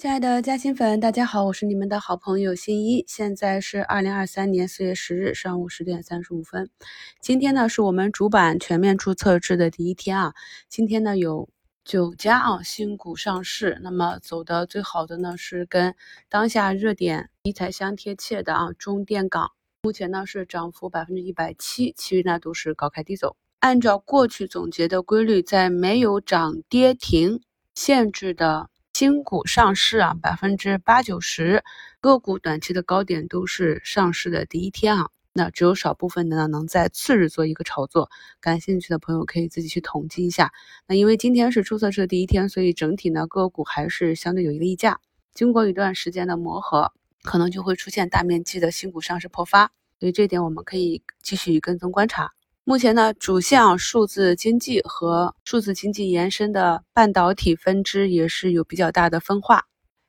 亲爱的嘉兴粉，大家好，我是你们的好朋友新一。现在是二零二三年四月十日上午十点三十五分。今天呢，是我们主板全面注册制的第一天啊。今天呢，有九家啊新股上市。那么走的最好的呢，是跟当下热点题材相贴切的啊中电港，目前呢是涨幅百分之一百七，其余呢都是高开低走。按照过去总结的规律，在没有涨跌停限制的。新股上市啊，百分之八九十个股短期的高点都是上市的第一天啊，那只有少部分的呢能在次日做一个炒作。感兴趣的朋友可以自己去统计一下。那因为今天是注册制的第一天，所以整体呢个股还是相对有一个溢价。经过一段时间的磨合，可能就会出现大面积的新股上市破发，所以这点我们可以继续跟踪观察。目前呢，主线啊，数字经济和数字经济延伸的半导体分支也是有比较大的分化。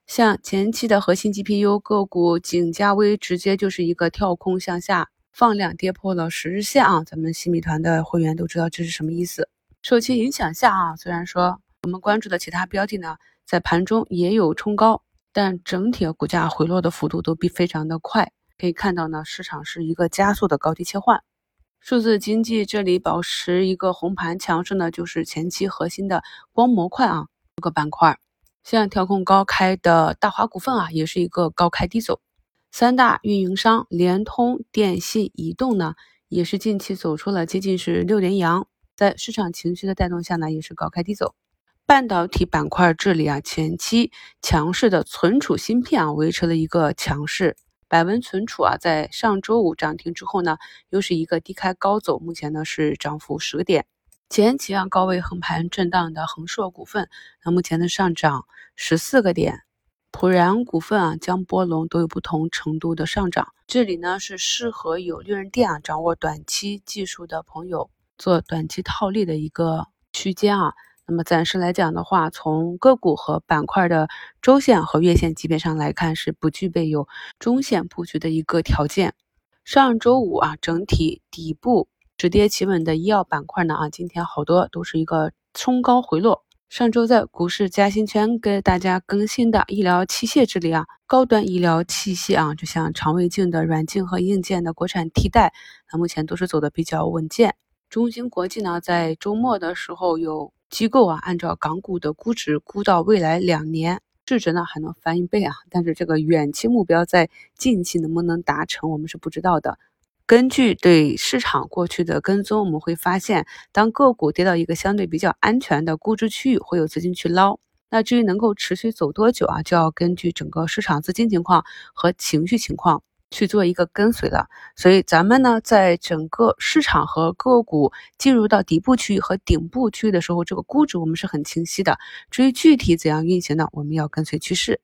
像前期的核心 GPU 个股，景嘉微直接就是一个跳空向下放量，跌破了十日线啊。咱们新米团的会员都知道这是什么意思。受其影响下啊，虽然说我们关注的其他标的呢，在盘中也有冲高，但整体股价回落的幅度都比非常的快。可以看到呢，市场是一个加速的高低切换。数字经济这里保持一个红盘强势呢，就是前期核心的光模块啊，这个板块，像调控高开的大华股份啊，也是一个高开低走。三大运营商联通、电信、移动呢，也是近期走出了接近是六连阳，在市场情绪的带动下呢，也是高开低走。半导体板块这里啊，前期强势的存储芯片啊，维持了一个强势。百文存储啊，在上周五涨停之后呢，又是一个低开高走，目前呢是涨幅十个点。前期啊高位横盘震荡的恒硕股份，那目前的上涨十四个点。普然股份啊、江波龙都有不同程度的上涨。这里呢是适合有利润点啊，掌握短期技术的朋友做短期套利的一个区间啊。那么暂时来讲的话，从个股和板块的周线和月线级别上来看，是不具备有中线布局的一个条件。上周五啊，整体底部止跌企稳的医药板块呢啊，今天好多都是一个冲高回落。上周在股市嘉兴圈给大家更新的医疗器械这里啊，高端医疗器械啊，就像肠胃镜的软镜和硬件的国产替代，那目前都是走的比较稳健。中芯国际呢，在周末的时候有。机构啊，按照港股的估值估到未来两年市值呢还能翻一倍啊，但是这个远期目标在近期能不能达成，我们是不知道的。根据对市场过去的跟踪，我们会发现，当个股跌到一个相对比较安全的估值区域，会有资金去捞。那至于能够持续走多久啊，就要根据整个市场资金情况和情绪情况。去做一个跟随的，所以咱们呢，在整个市场和个股进入到底部区域和顶部区域的时候，这个估值我们是很清晰的。至于具体怎样运行呢，我们要跟随趋势。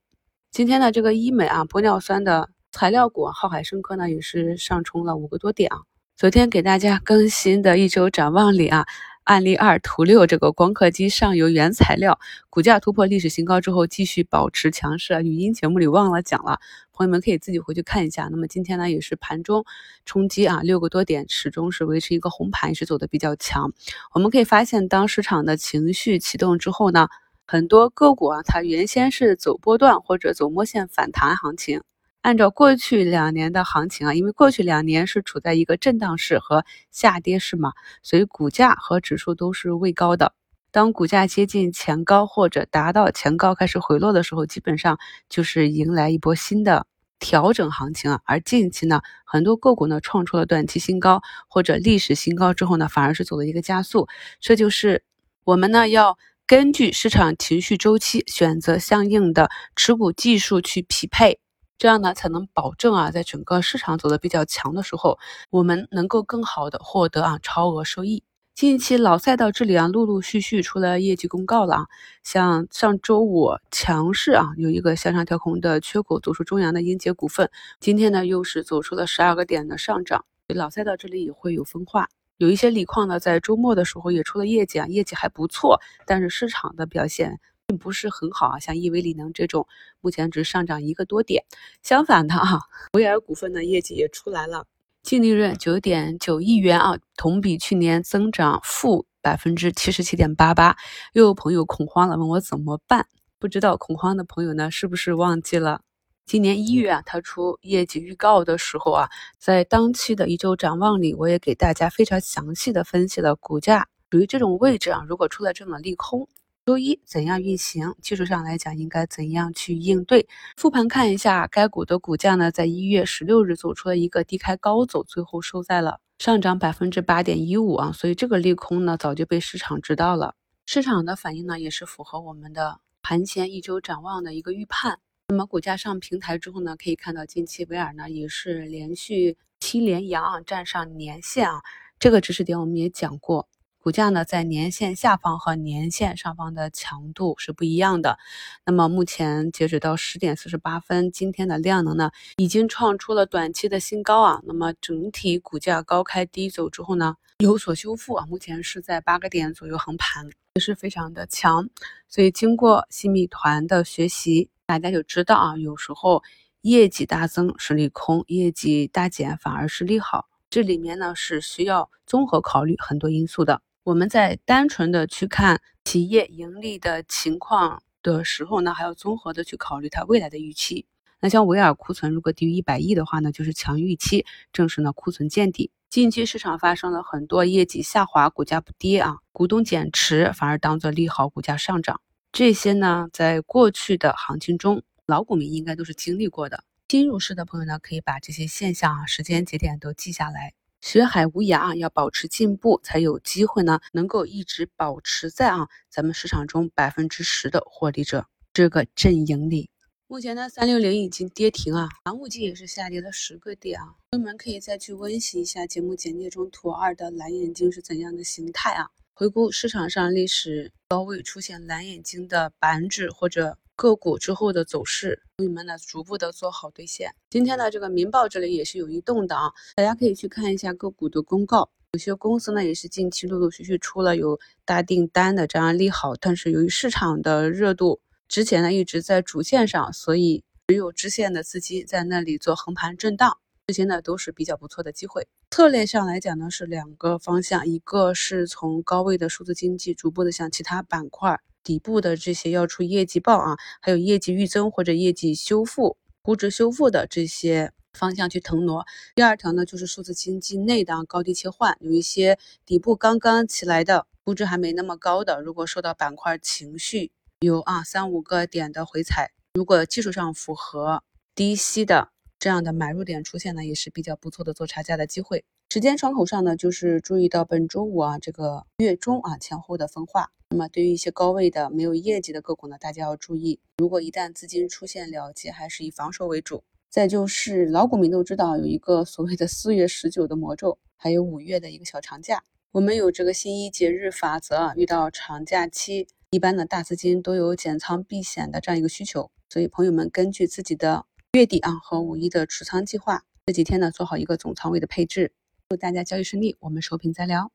今天呢这个医美啊，玻尿酸的材料股浩海生科呢，也是上冲了五个多点啊。昨天给大家更新的一周展望里啊。案例二图六，这个光刻机上游原材料股价突破历史新高之后，继续保持强势啊。语音节目里忘了讲了，朋友们可以自己回去看一下。那么今天呢，也是盘中冲击啊，六个多点，始终是维持一个红盘，也是走的比较强。我们可以发现，当市场的情绪启动之后呢，很多个股啊，它原先是走波段或者走摸线反弹行情。按照过去两年的行情啊，因为过去两年是处在一个震荡市和下跌市嘛，所以股价和指数都是位高的。当股价接近前高或者达到前高开始回落的时候，基本上就是迎来一波新的调整行情啊。而近期呢，很多个股呢创出了短期新高或者历史新高之后呢，反而是走了一个加速。这就是我们呢要根据市场情绪周期，选择相应的持股技术去匹配。这样呢，才能保证啊，在整个市场走的比较强的时候，我们能够更好的获得啊超额收益。近期老赛道这里啊，陆陆续续出了业绩公告了啊，像上周五强势啊，有一个向上跳空的缺口走出中阳的英杰股份，今天呢又是走出了十二个点的上涨。老赛道这里也会有分化，有一些锂矿呢，在周末的时候也出了业绩啊，业绩还不错，但是市场的表现。并不是很好啊，像亿维锂能这种，目前只上涨一个多点。相反的啊，维尔股份的业绩也出来了，净利润九点九亿元啊，同比去年增长负百分之七十七点八八。又有朋友恐慌了，问我怎么办？不知道恐慌的朋友呢，是不是忘记了？今年一月啊，它出业绩预告的时候啊，在当期的一周展望里，我也给大家非常详细的分析了股价属于这种位置啊，如果出了这种利空。周一怎样运行？技术上来讲，应该怎样去应对？复盘看一下，该股的股价呢，在一月十六日走出了一个低开高走，最后收在了上涨百分之八点一五啊。所以这个利空呢，早就被市场知道了。市场的反应呢，也是符合我们的盘前一周展望的一个预判。那么股价上平台之后呢，可以看到近期维尔呢也是连续七连阳，站上年线啊。这个知识点我们也讲过。股价呢，在年线下方和年线上方的强度是不一样的。那么目前截止到十点四十八分，今天的量能呢，已经创出了短期的新高啊。那么整体股价高开低走之后呢，有所修复啊，目前是在八个点左右横盘，也是非常的强。所以经过新米团的学习，大家就知道啊，有时候业绩大增是利空，业绩大减反而是利好。这里面呢是需要综合考虑很多因素的。我们在单纯的去看企业盈利的情况的时候呢，还要综合的去考虑它未来的预期。那像维尔库存如果低于一百亿的话呢，就是强预期，正是呢库存见底。近期市场发生了很多业绩下滑，股价不跌啊，股东减持反而当做利好，股价上涨。这些呢，在过去的行情中，老股民应该都是经历过的。新入市的朋友呢，可以把这些现象啊、时间节点都记下来。学海无涯啊，要保持进步，才有机会呢，能够一直保持在啊咱们市场中百分之十的获利者这个阵营里。目前呢，三六零已经跌停啊，寒武纪也是下跌了十个点啊。朋友们可以再去温习一下节目简介中图二的蓝眼睛是怎样的形态啊？回顾市场上历史高位出现蓝眼睛的板指或者。个股之后的走势，朋友们呢逐步的做好兑现。今天呢这个民报这里也是有异动的啊，大家可以去看一下个股的公告。有些公司呢也是近期陆陆续续出了有大订单的这样利好，但是由于市场的热度之前呢一直在主线上，所以只有支线的资金在那里做横盘震荡，这些呢都是比较不错的机会。策略上来讲呢是两个方向，一个是从高位的数字经济逐步的向其他板块。底部的这些要出业绩报啊，还有业绩预增或者业绩修复、估值修复的这些方向去腾挪。第二条呢，就是数字经济内的高低切换，有一些底部刚刚起来的，估值还没那么高的，如果受到板块情绪有啊三五个点的回踩，如果技术上符合低吸的这样的买入点出现呢，也是比较不错的做差价的机会。时间窗口上呢，就是注意到本周五啊，这个月中啊前后的分化。那么对于一些高位的没有业绩的个股呢，大家要注意，如果一旦资金出现了结，还是以防守为主。再就是老股民都知道有一个所谓的四月十九的魔咒，还有五月的一个小长假。我们有这个新一节日法则，遇到长假期，一般的大资金都有减仓避险的这样一个需求，所以朋友们根据自己的月底啊和五一的持仓计划，这几天呢做好一个总仓位的配置。祝大家交易顺利，我们收评再聊。